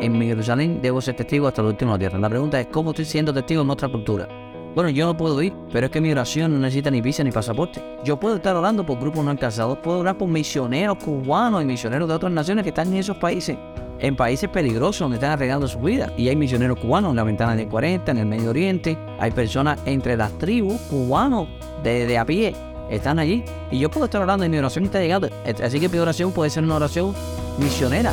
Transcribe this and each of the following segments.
en Jerusalén debo ser testigo hasta el último de la pregunta es, ¿cómo estoy siendo testigo en otra cultura? Bueno, yo no puedo ir, pero es que mi oración no necesita ni visa ni pasaporte. Yo puedo estar orando por grupos no alcanzados, puedo orar por misioneros cubanos y misioneros de otras naciones que están en esos países, en países peligrosos donde están arreglando su vida. Y hay misioneros cubanos en la ventana de 40, en el Medio Oriente, hay personas entre las tribus cubanos de, de a pie, están allí. Y yo puedo estar orando y mi oración está llegando. Así que mi oración puede ser una oración misionera.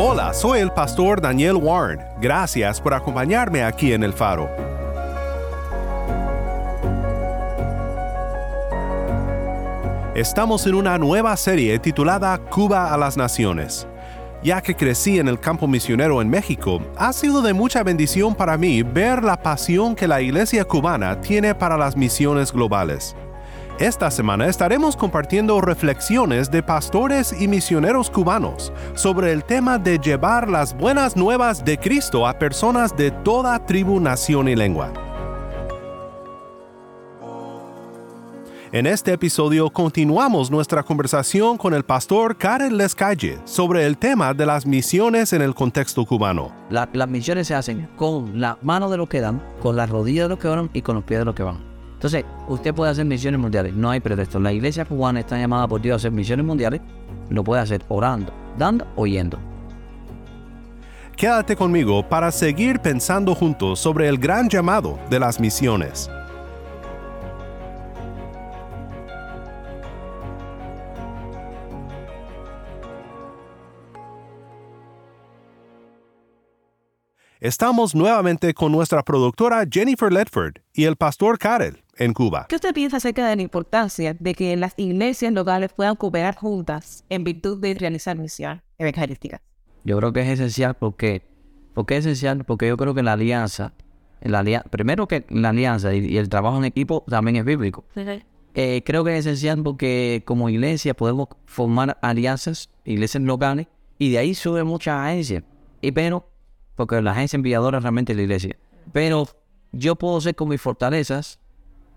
Hola, soy el pastor Daniel Warren. Gracias por acompañarme aquí en El Faro. Estamos en una nueva serie titulada Cuba a las Naciones. Ya que crecí en el campo misionero en México, ha sido de mucha bendición para mí ver la pasión que la iglesia cubana tiene para las misiones globales. Esta semana estaremos compartiendo reflexiones de pastores y misioneros cubanos sobre el tema de llevar las buenas nuevas de Cristo a personas de toda tribu, nación y lengua. En este episodio continuamos nuestra conversación con el pastor Karen Lescalle sobre el tema de las misiones en el contexto cubano. La- las misiones se hacen con la mano de los que dan, con las rodillas de los que oran y con los pies de los que van. Entonces, usted puede hacer misiones mundiales, no hay pretexto. La iglesia cubana está llamada por Dios a hacer misiones mundiales, lo puede hacer orando, dando o yendo. Quédate conmigo para seguir pensando juntos sobre el gran llamado de las misiones. Estamos nuevamente con nuestra productora Jennifer Ledford y el pastor Karel en Cuba. ¿Qué usted piensa acerca de la importancia de que las iglesias locales puedan cooperar juntas en virtud de realizar misión evangelística? Yo creo que es esencial porque, porque es esencial porque yo creo que la alianza, la alia- primero que la alianza y, y el trabajo en equipo también es bíblico. Eh, creo que es esencial porque como iglesia podemos formar alianzas, iglesias locales, y de ahí sube muchas agencias. Y pero, porque la agencia enviadora realmente es la iglesia. Pero yo puedo ser con mis fortalezas,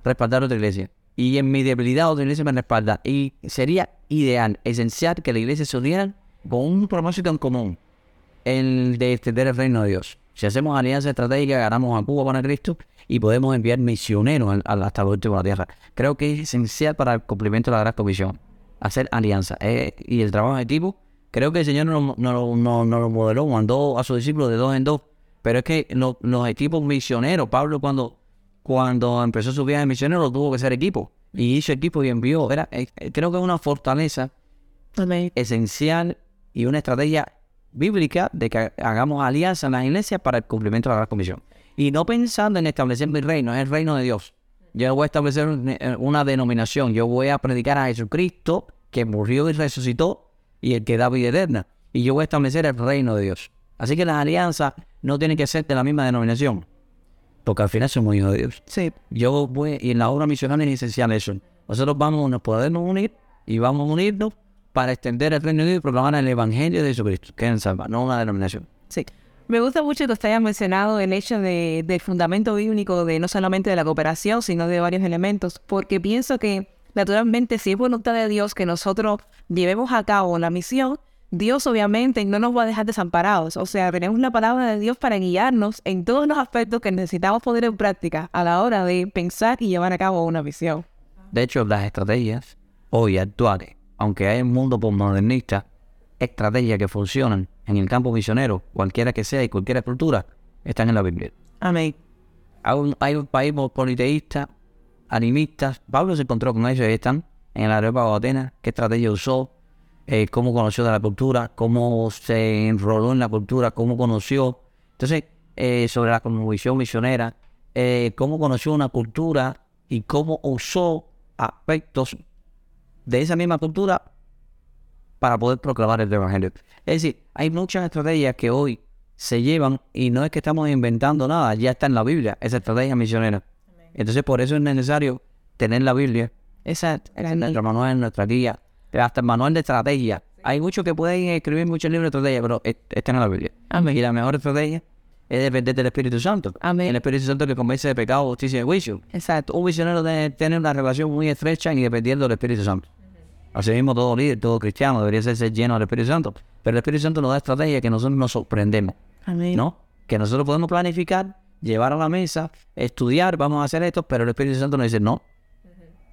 respaldar a otra iglesia. Y en mi debilidad otra iglesia me respalda. Y sería ideal, esencial que la iglesia se uniera con un propósito en común, el de extender el reino de Dios. Si hacemos alianza estratégica, ganamos a Cuba para Cristo y podemos enviar misioneros hasta la tierra. Creo que es esencial para el cumplimiento de la gran comisión, hacer alianza. eh, y el trabajo en equipo, creo que el Señor nos, nos lo modeló, mandó a sus discípulos de dos en dos. Pero es que lo- los equipos misioneros, Pablo cuando, cuando empezó su viaje misionero, tuvo que ser equipo. Y hizo equipo y envió. Era, eh, eh, creo que es una fortaleza esencial y una estrategia bíblica de que hagamos alianza en las iglesias para el cumplimiento de la comisión. Y no pensando en establecer mi reino, es el reino de Dios. Yo no voy a establecer eh, una denominación, yo voy a predicar a Jesucristo que murió y resucitó y el que da vida eterna. Y yo voy a establecer el reino de Dios. Así que las alianzas no tienen que ser de la misma denominación, porque al final somos hijos de Dios. Sí. Yo voy, y en la obra misional es esencial eso. Nosotros vamos, nos podemos unir y vamos a unirnos para extender el reino de Dios y proclamar el evangelio de Jesucristo, que es el salva, no una denominación. Sí. Me gusta mucho que usted haya mencionado el hecho de, del fundamento bíblico de no solamente de la cooperación, sino de varios elementos, porque pienso que naturalmente si es voluntad de Dios que nosotros llevemos a cabo la misión, Dios obviamente no nos va a dejar desamparados. O sea, tenemos la palabra de Dios para guiarnos en todos los aspectos que necesitamos poner en práctica a la hora de pensar y llevar a cabo una misión. De hecho, las estrategias hoy actuales, aunque hay un mundo postmodernista, estrategias que funcionan en el campo misionero, cualquiera que sea y cualquier cultura, están en la Biblia. Amén. Hay un, hay un país politeísta, animistas. Pablo se encontró con ellos, ahí están, en el aeropuerto de Atenas, qué estrategia usó, eh, cómo conoció de la cultura, cómo se enroló en la cultura, cómo conoció. Entonces, eh, sobre la conmovisión misionera, eh, cómo conoció una cultura y cómo usó aspectos de esa misma cultura para poder proclamar el Evangelio. Es decir, hay muchas estrategias que hoy se llevan y no es que estamos inventando nada, ya está en la Biblia, esa estrategia misionera. Entonces, por eso es necesario tener la Biblia, esa es nuestro manual, nuestra guía, hasta el manual de estrategia. Hay muchos que pueden escribir muchos libros de estrategia, pero está en la Biblia. Y la mejor estrategia es depender del Espíritu Santo. Amén. El Espíritu Santo que convence de pecado, justicia y juicio. Exacto. Un misionero debe tener una relación muy estrecha y dependiendo del Espíritu Santo. Así mismo todo líder, todo cristiano debería ser, ser lleno del Espíritu Santo. Pero el Espíritu Santo nos da estrategia que nosotros nos sorprendemos. Amén. ¿No? Que nosotros podemos planificar, llevar a la mesa, estudiar, vamos a hacer esto, pero el Espíritu Santo nos dice no.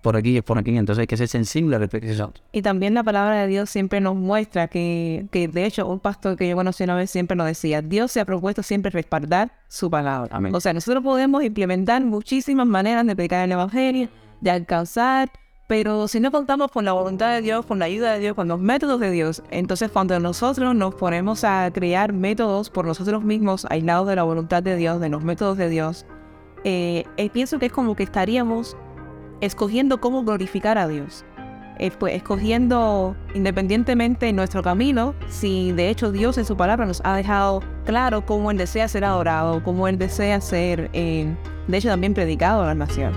Por aquí es por aquí. Entonces hay que ser sensible al Espíritu Santo. Y también la palabra de Dios siempre nos muestra que, que de hecho, un pastor que yo conocí una vez siempre nos decía, Dios se ha propuesto siempre respaldar su palabra. Amén. O sea, nosotros podemos implementar muchísimas maneras de predicar el Evangelio, de alcanzar, pero si no contamos con la voluntad de Dios, con la ayuda de Dios, con los métodos de Dios, entonces cuando nosotros nos ponemos a crear métodos por nosotros mismos, aislados de la voluntad de Dios, de los métodos de Dios, eh, eh, pienso que es como que estaríamos escogiendo cómo glorificar a Dios. Eh, pues, escogiendo independientemente nuestro camino, si de hecho Dios en su palabra nos ha dejado claro cómo Él desea ser adorado, cómo Él desea ser, eh, de hecho también predicado a la nación.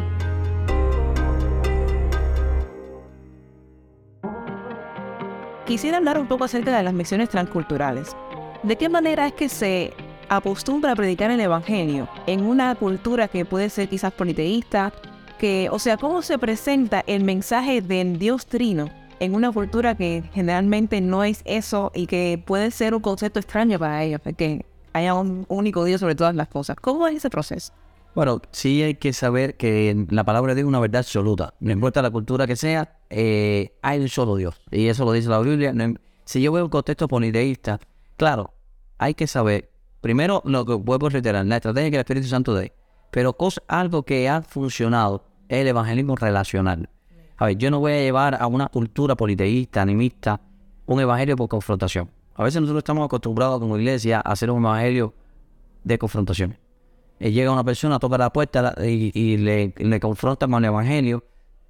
Quisiera hablar un poco acerca de las misiones transculturales. ¿De qué manera es que se acostumbra a predicar el Evangelio en una cultura que puede ser quizás politeísta, que, o sea, cómo se presenta el mensaje del Dios Trino en una cultura que generalmente no es eso y que puede ser un concepto extraño para ellos, que haya un único Dios sobre todas las cosas. ¿Cómo es ese proceso? Bueno, sí hay que saber que la palabra de Dios es una verdad absoluta. No importa la cultura que sea, eh, hay un solo Dios. Y eso lo dice la Biblia. No- si yo veo un contexto politeísta, claro, hay que saber, primero lo que vuelvo a reiterar, la estrategia que el Espíritu Santo dé. Pero cosa, algo que ha funcionado es el evangelismo relacional. A ver, yo no voy a llevar a una cultura politeísta, animista, un evangelio por confrontación. A veces nosotros estamos acostumbrados como iglesia a hacer un evangelio de confrontación. Eh, llega una persona, toca la puerta y, le confronta con el evangelio.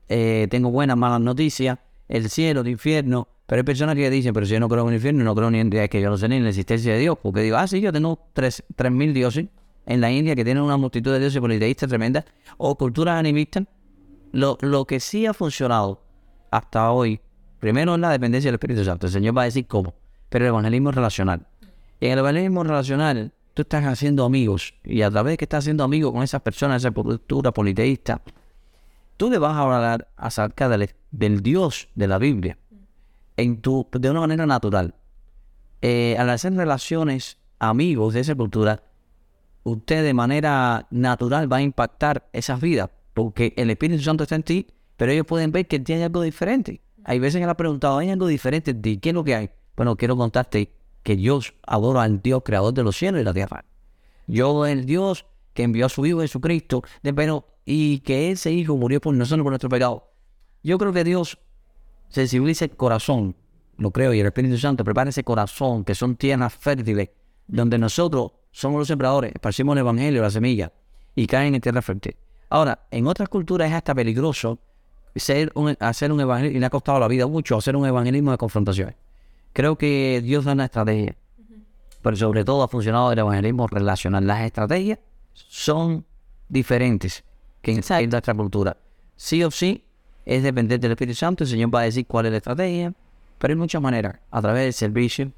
Eh, tengo buenas, malas noticias, el cielo, el infierno. Pero hay personas que dicen, pero si yo no creo en el infierno, no creo ni en es que yo no sé ni en la existencia de Dios. Porque digo, ah, sí, yo tengo tres tres mil dioses en la India que tienen una multitud de dioses politeístas tremendas o culturas animistas. Lo, lo que sí ha funcionado hasta hoy, primero es la dependencia del Espíritu Santo. El Señor va a decir cómo, pero el evangelismo es relacional. Y en el evangelismo relacional, tú estás haciendo amigos, y a través de que estás haciendo amigos con esas personas, esa cultura politeísta, tú le vas a hablar acerca del, del Dios de la Biblia en tu, de una manera natural. Eh, al hacer relaciones amigos de esa cultura, usted de manera natural va a impactar esas vidas, porque el Espíritu Santo está en ti, pero ellos pueden ver que tiene algo diferente. Hay veces que le ha preguntado, ¿hay algo diferente en ti? ¿Qué es lo que hay? Bueno, quiero contarte que Dios adora al Dios creador de los cielos y la tierra. Yo, el Dios que envió a su Hijo Jesucristo, de, pero, y que ese Hijo murió por nosotros, por nuestro pecado. Yo creo que Dios sensibiliza el corazón, lo creo, y el Espíritu Santo prepara ese corazón, que son tierras fértiles, donde nosotros somos los sembradores, esparcimos el Evangelio, la semilla, y caen en tierra fértil. Ahora, en otras culturas es hasta peligroso ser un- hacer un evangelismo, y le ha costado la vida mucho hacer un evangelismo de confrontación. Creo que Dios da una estrategia, pero sobre todo ha funcionado el evangelismo relacional. Las estrategias son diferentes que en, nuestra cultura. Sí o sí, es depender del Espíritu Santo, el Señor va a decir cuál es la estrategia, pero hay muchas maneras, a través del servicio,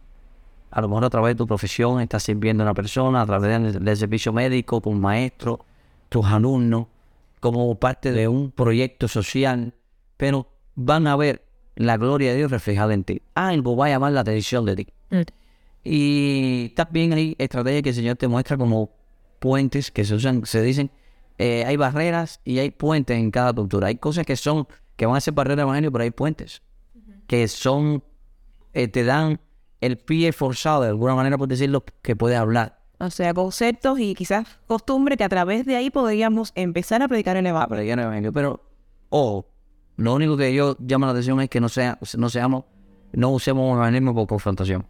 a lo mejor a través de tu profesión, estás sirviendo a una persona, a través del, del servicio médico, con maestro, tus alumnos, como parte de un proyecto social, pero van a ver la gloria de Dios reflejada en ti. Algo va a llamar la atención de ti. Y también hay estrategias que el Señor te muestra como puentes que se usan, se dicen, eh, hay barreras y hay puentes en cada cultura. Hay cosas que son, que van a ser barreras evangelio, pero hay puentes que son, eh, te dan el pie forzado de alguna manera, por decirlo, que puedes hablar. O sea, conceptos y quizás costumbres que a través de ahí podríamos empezar a predicar el evangelio. predicar el evangelio. Pero, ojo, lo único que yo llamo la atención es que no, sea, no seamos, no usemos el evangelismo por confrontación.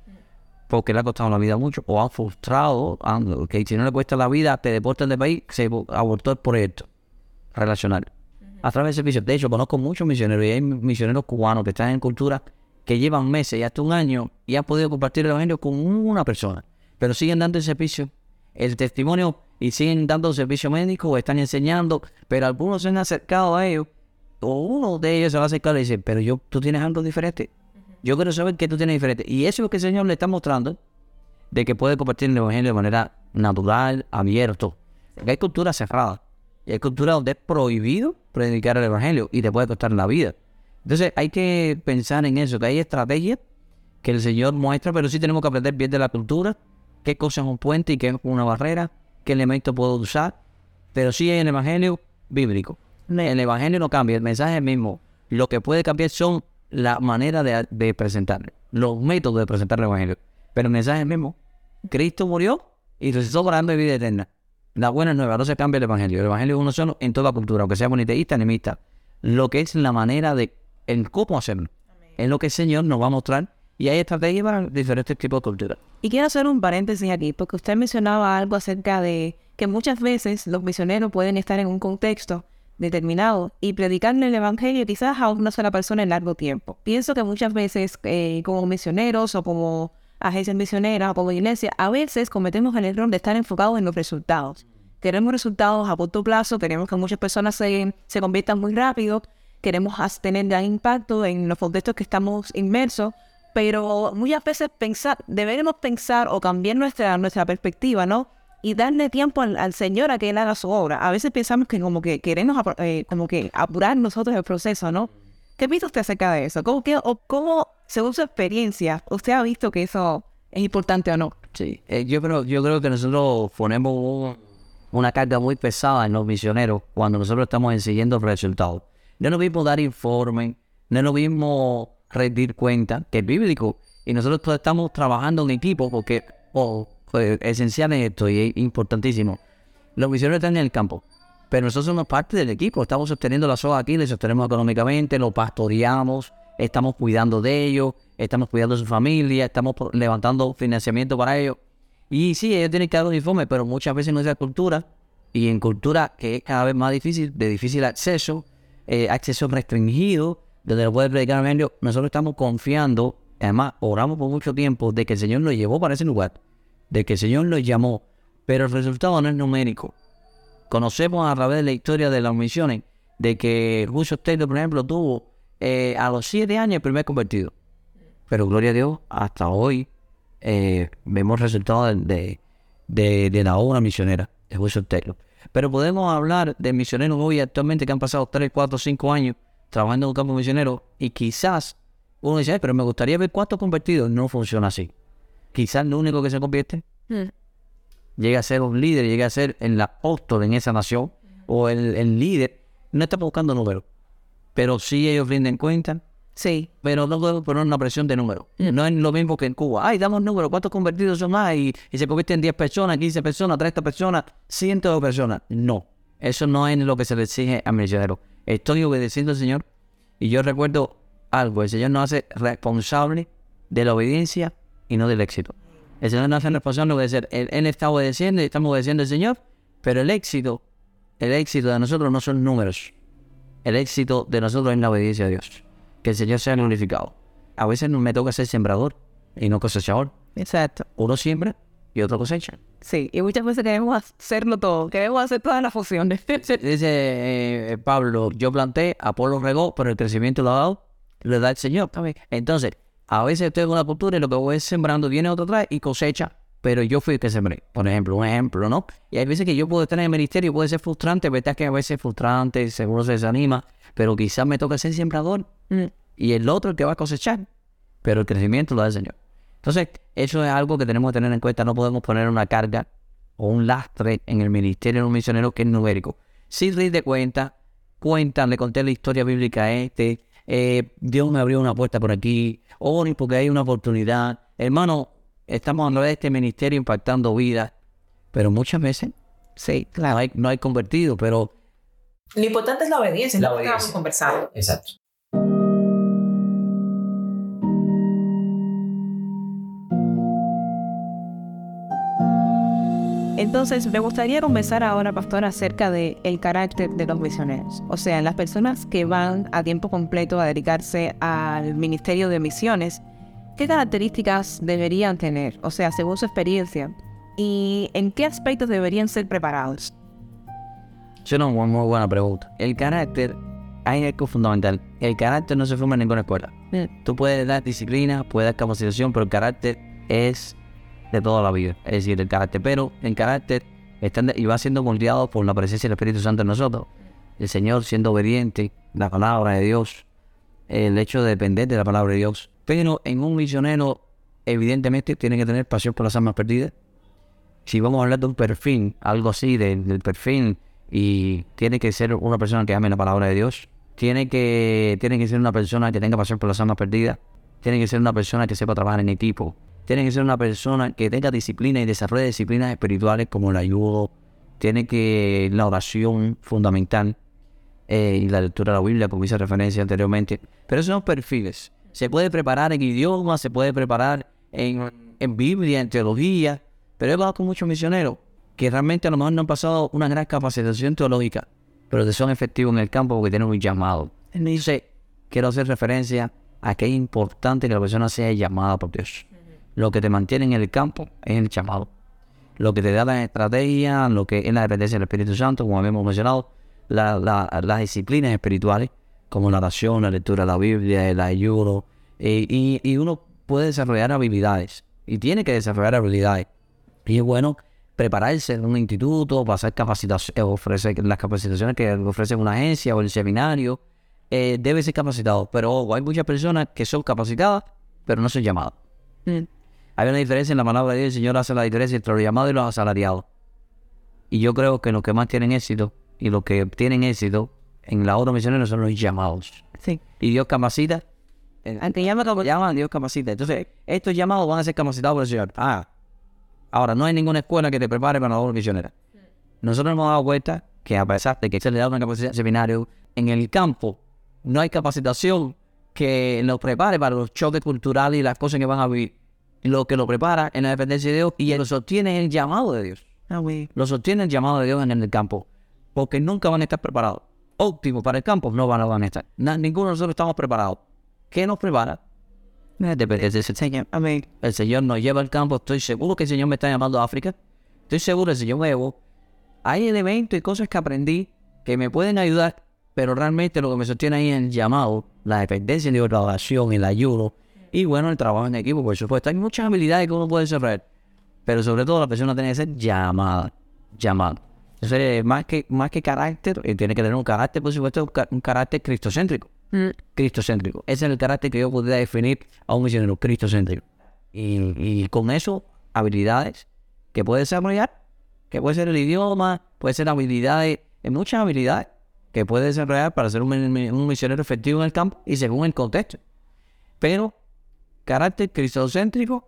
Porque le ha costado la vida mucho, o han frustrado, han- que si no le cuesta la vida, te deportan del país, se abortó el proyecto relacional. A través de servicio. De hecho, conozco muchos misioneros y hay misioneros cubanos que están en cultura que llevan meses y hasta un año y han podido compartir el evangelio con una persona, pero siguen dando el servicio, el testimonio y siguen dando servicio médico o están enseñando, pero algunos se han acercado a ellos uno de ellos se va a acercar y dice, pero yo, tú tienes algo diferente. Yo quiero saber qué tú tienes diferente. Y eso es lo que el Señor le está mostrando, de que puede compartir el Evangelio de manera natural, abierto. Porque hay culturas cerradas. Y hay culturas donde es prohibido predicar el Evangelio y te puede costar la vida. Entonces hay que pensar en eso, que hay estrategias que el Señor muestra, pero sí tenemos que aprender bien de la cultura, qué cosa es un puente y qué es una barrera, qué elemento puedo usar. Pero sí hay el Evangelio bíblico. El Evangelio no cambia, el mensaje es el mismo. Lo que puede cambiar son la manera de, de presentarlo, los métodos de presentar el Evangelio. Pero el mensaje es el mismo. Cristo murió y resucitó para darme vida eterna. La buena nueva, no se cambia el Evangelio. El Evangelio es uno solo en toda cultura, aunque sea moniteísta, animista. Lo que es la manera de, el cómo hacerlo. Es lo que el Señor nos va a mostrar y hay estrategias para diferentes tipos de culturas. Y quiero hacer un paréntesis aquí, porque usted mencionaba algo acerca de que muchas veces los misioneros pueden estar en un contexto determinado y predicarle el evangelio quizás a una sola persona en largo tiempo. Pienso que muchas veces eh, como misioneros o como agencias misioneras o como iglesia, a veces cometemos el error de estar enfocados en los resultados. Queremos resultados a corto plazo, queremos que muchas personas se, se conviertan muy rápido, queremos tener gran impacto en los contextos que estamos inmersos, pero muchas veces pensar, deberemos pensar o cambiar nuestra, nuestra perspectiva, ¿no? Y darle tiempo al, al Señor a que Él haga su obra. A veces pensamos que como que queremos eh, como que apurar nosotros el proceso, ¿no? ¿Qué piensa usted acerca de eso? ¿Cómo, o cómo, según su experiencia, usted ha visto que eso es importante o no? Sí, eh, yo, creo, yo creo que nosotros ponemos un- una carga muy pesada en los misioneros cuando nosotros estamos siguiendo resultados. No es lo mismo dar informe, no es lo mismo rendir cuenta, que es bíblico. Y nosotros estamos trabajando en equipo porque, oh, pues, esencial es esto y es importantísimo. Los misioneros están en el campo, pero nosotros somos parte del equipo. Estamos sosteniendo la soga aquí, les sostenemos económicamente, lo pastoreamos, estamos cuidando de ellos, estamos cuidando de su familia, estamos levantando financiamiento para ellos. Y sí, ellos tienen que dar un informe, pero muchas veces en nuestra cultura, y en cultura que es cada vez más difícil, de difícil acceso, eh, acceso restringido, donde lo puede predicar el evangelio, nosotros estamos confiando, además oramos por mucho tiempo, de que el Señor nos llevó para ese lugar, de que el Señor nos llamó, pero el resultado no es numérico. Conocemos a través de la historia de las misiones de que Russell Taylor, por ejemplo, tuvo eh, a los siete años el primer convertido. Pero gloria a Dios, hasta hoy eh, vemos resultados de, de, de- la obra misionera de Wilson Taylor. Pero podemos hablar de misioneros hoy actualmente que han pasado 3, 4, 5 años trabajando en un campo misionero y quizás uno dice, "Ay, pero me gustaría ver cuántos convertidos. No funciona así. Quizás lo único que se convierte llega a ser un líder, llega a ser el apóstol en esa nación o el, el líder. No está buscando números, pero sí ellos rinden cuenta Sí. pero no podemos poner una presión de número. No es lo mismo que en Cuba. Ay, damos números, ¿cuántos convertidos son más? Y, y se convierten en 10 personas, 15 personas, 30 personas, cientos de personas. No, eso no es lo que se le exige al misionero. Estoy obedeciendo al Señor y yo recuerdo algo, el Señor nos hace responsable de la obediencia y no del éxito. El Señor nos hace responsable de obedecer. Él, él está obedeciendo y estamos obedeciendo al Señor, pero el éxito, el éxito de nosotros no son números. El éxito de nosotros es la obediencia a Dios. Que el Señor sea glorificado. A veces no me toca ser sembrador y no cosechador. Exacto. Uno siembra y otro cosecha. Sí. Y muchas veces queremos hacerlo todo. Queremos hacer todas las funciones. Dice eh, Pablo, yo planté, Apolo regó, pero el crecimiento lo ha dado, le da el Señor. Entonces, a veces estoy en una cultura y lo que voy sembrando, viene otro atrás y cosecha, pero yo fui el que sembré. Por ejemplo, un ejemplo, ¿no? Y hay veces que yo puedo estar en el ministerio y puede ser frustrante, verdad que a veces es frustrante, seguro se desanima, pero quizás me toca ser sembrador y el otro el que va a cosechar, pero el crecimiento lo da el Señor. Entonces, eso es algo que tenemos que tener en cuenta, no podemos poner una carga o un lastre en el ministerio de un misionero que es numérico. Si rinde cuenta, cuentan, le conté la historia bíblica a este, eh, Dios me abrió una puerta por aquí, oren porque hay una oportunidad. Hermano, estamos través de este ministerio impactando vidas. pero muchas veces Sí, no hay, no hay convertido, pero... Lo importante es la obediencia, La es lo que obediencia. estábamos conversando. Exacto. Entonces, me gustaría conversar ahora, pastor, acerca del el carácter de los misioneros. O sea, las personas que van a tiempo completo a dedicarse al ministerio de misiones, ¿qué características deberían tener? O sea, según su experiencia. ¿Y en qué aspectos deberían ser preparados? Una muy, muy buena pregunta. El carácter, hay algo fundamental. El carácter no se forma en ninguna escuela. Tú puedes dar disciplina, puedes dar capacitación, pero el carácter es de toda la vida. Es decir, el carácter. Pero el carácter está y va siendo moldeado por la presencia del Espíritu Santo en nosotros. El Señor siendo obediente, la palabra de Dios, el hecho de depender de la palabra de Dios. Pero en un misionero, evidentemente, tiene que tener pasión por las almas perdidas. Si vamos a hablar de un perfil, algo así, de- del perfil, y tiene que ser una persona que ame la palabra de Dios, tiene que, tiene que ser una persona que tenga pasión por las almas perdidas, tiene que ser una persona que sepa trabajar en equipo, tiene que ser una persona que tenga disciplina y desarrolle disciplinas espirituales como el ayudo, tiene que la oración fundamental eh, y la lectura de la Biblia, como hice referencia anteriormente. Pero esos son perfiles. Se puede preparar en idioma, se puede preparar en, Biblia, en teología, pero he hablado con muchos misioneros que realmente a lo mejor no han pasado una gran capacitación teológica, pero que son efectivos en el campo porque tienen un llamado. Entonces, quiero hacer referencia a que es importante que la persona sea llamada por Dios. Lo que te mantiene en el campo es el llamado. Lo que te da la estrategia, lo que es la dependencia del Espíritu Santo, como habíamos mencionado, la- la- las disciplinas espirituales, como la oración, la lectura de la Biblia, el ayuno, eh, y, uno puede desarrollar habilidades, y tiene que desarrollar habilidades. Y es bueno prepararse en un instituto, pasar capacitación, ofrecer las capacitaciones que ofrece una agencia o el seminario, eh, debe ser capacitado. Pero ojo, hay muchas personas que son capacitadas, pero no son llamadas. Hay una diferencia en la palabra de Dios, el Señor hace la diferencia entre los llamados y los asalariados. Y yo creo que los que más tienen éxito y los que tienen éxito en la obra misionera son los llamados. Sí. Y Dios capacita. eh, Aunque llama como llaman, Dios capacita. Entonces, estos llamados van a ser capacitados por el Señor. Ah, ahora, no hay ninguna escuela que te prepare para la obra misionera. Nosotros hemos dado cuenta que a pesar de que se le da una capacitación de seminario, en el campo no hay capacitación que nos prepare para los choques culturales y las cosas que van a vivir. Lo que lo prepara en la dependencia de Dios y lo sostiene el llamado de Dios. Ah. Lo sostiene el llamado de Dios en el campo. Porque nunca van a estar preparados. Óptimo para el campo, no van a, van a estar. Na- ninguno de nosotros estamos preparados. ¿Qué nos prepara? La dependencia del Señor. Amén. El Señor nos lleva al campo. Estoy seguro que el Señor me está llamando a África. Estoy seguro que el Señor me llevó. Hay elementos y cosas que aprendí que me pueden ayudar, pero realmente lo que me sostiene ahí es el llamado, la dependencia de oración, el ayuno y bueno, el trabajo en equipo, por supuesto. Hay muchas habilidades que uno puede desarrollar, pero sobre todo la persona tiene que ser llamada, llamada. Entonces, más que, más que carácter, eh, tiene que tener un carácter, por supuesto, un, ca- un carácter cristocéntrico. Cristocéntrico. Ese es el carácter que yo podría definir a un misionero cristocéntrico. Y, y con eso, habilidades que puede desarrollar, que puede ser el idioma, puede ser habilidades, hay muchas habilidades que puede desarrollar para ser un misionero efectivo en el campo y según el contexto. Pero carácter cristocéntrico,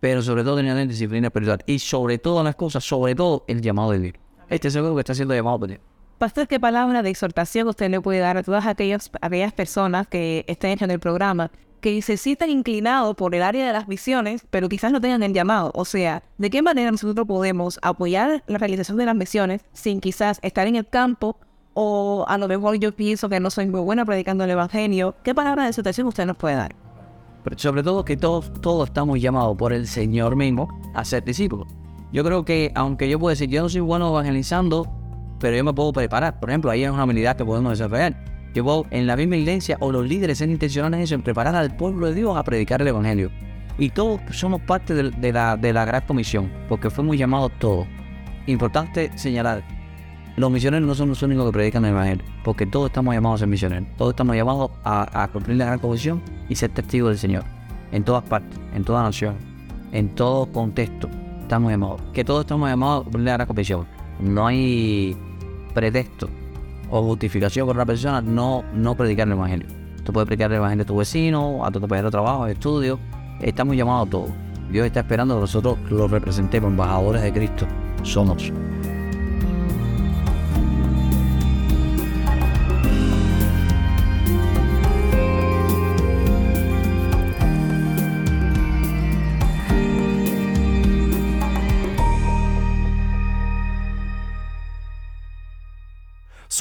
pero sobre todo tener disciplina espiritual. Y sobre todas las cosas, sobre todo el llamado de Dios. Este seguro que está siendo llamado por Dios. Pastor, ¿qué palabra de exhortación usted le puede dar a todas aquellas, aquellas personas que estén en el programa que se sientan inclinados por el área de las misiones, pero quizás no tengan el llamado? O sea, ¿de qué manera nosotros podemos apoyar la realización de las misiones sin quizás estar en el campo o a lo mejor yo pienso que no soy muy buena predicando el Evangelio? ¿Qué palabra de exhortación usted nos puede dar? Sobre todo que todos, todos estamos llamados por el Señor mismo a ser discípulos. Yo creo que, aunque yo puedo decir, yo no soy bueno evangelizando, pero yo me puedo preparar. Por ejemplo, ahí es una habilidad que podemos desarrollar. Yo puedo, en la misma iglesia, o los líderes ser intencionales en eso, en preparar al pueblo de Dios a predicar el Evangelio. Y todos somos parte de, de la, de la gran comisión, porque fuimos llamados todos. Importante señalar, los misioneros no son los únicos que predican el Evangelio, porque todos estamos llamados a ser misioneros. Todos estamos llamados a, cumplir la gran comisión y ser testigos del Señor. En todas partes, en toda nación, en todo contexto, estamos llamados. Que todos estamos llamados a cumplir la gran comisión. No hay pretexto o justificación por una persona no, no predicar el Evangelio. Tú puedes predicar el Evangelio a tu vecino, a tu compañero de trabajo, de estudio. Estamos llamados a todos. Dios está esperando que nosotros los representemos, embajadores de Cristo, somos.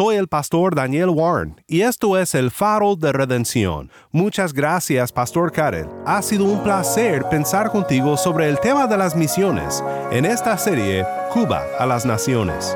Soy el pastor Daniel Warren y esto es el faro de redención. Muchas gracias, Pastor Karel. Ha sido un placer pensar contigo sobre el tema de las misiones en esta serie Cuba a las Naciones.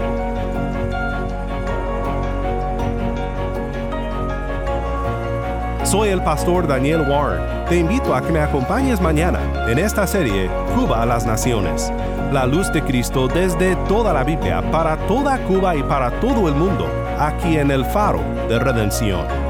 Soy el pastor Daniel Warren. Te invito a que me acompañes mañana en esta serie Cuba a las Naciones. La luz de Cristo desde toda la Biblia, para toda Cuba y para todo el mundo, aquí en el faro de redención.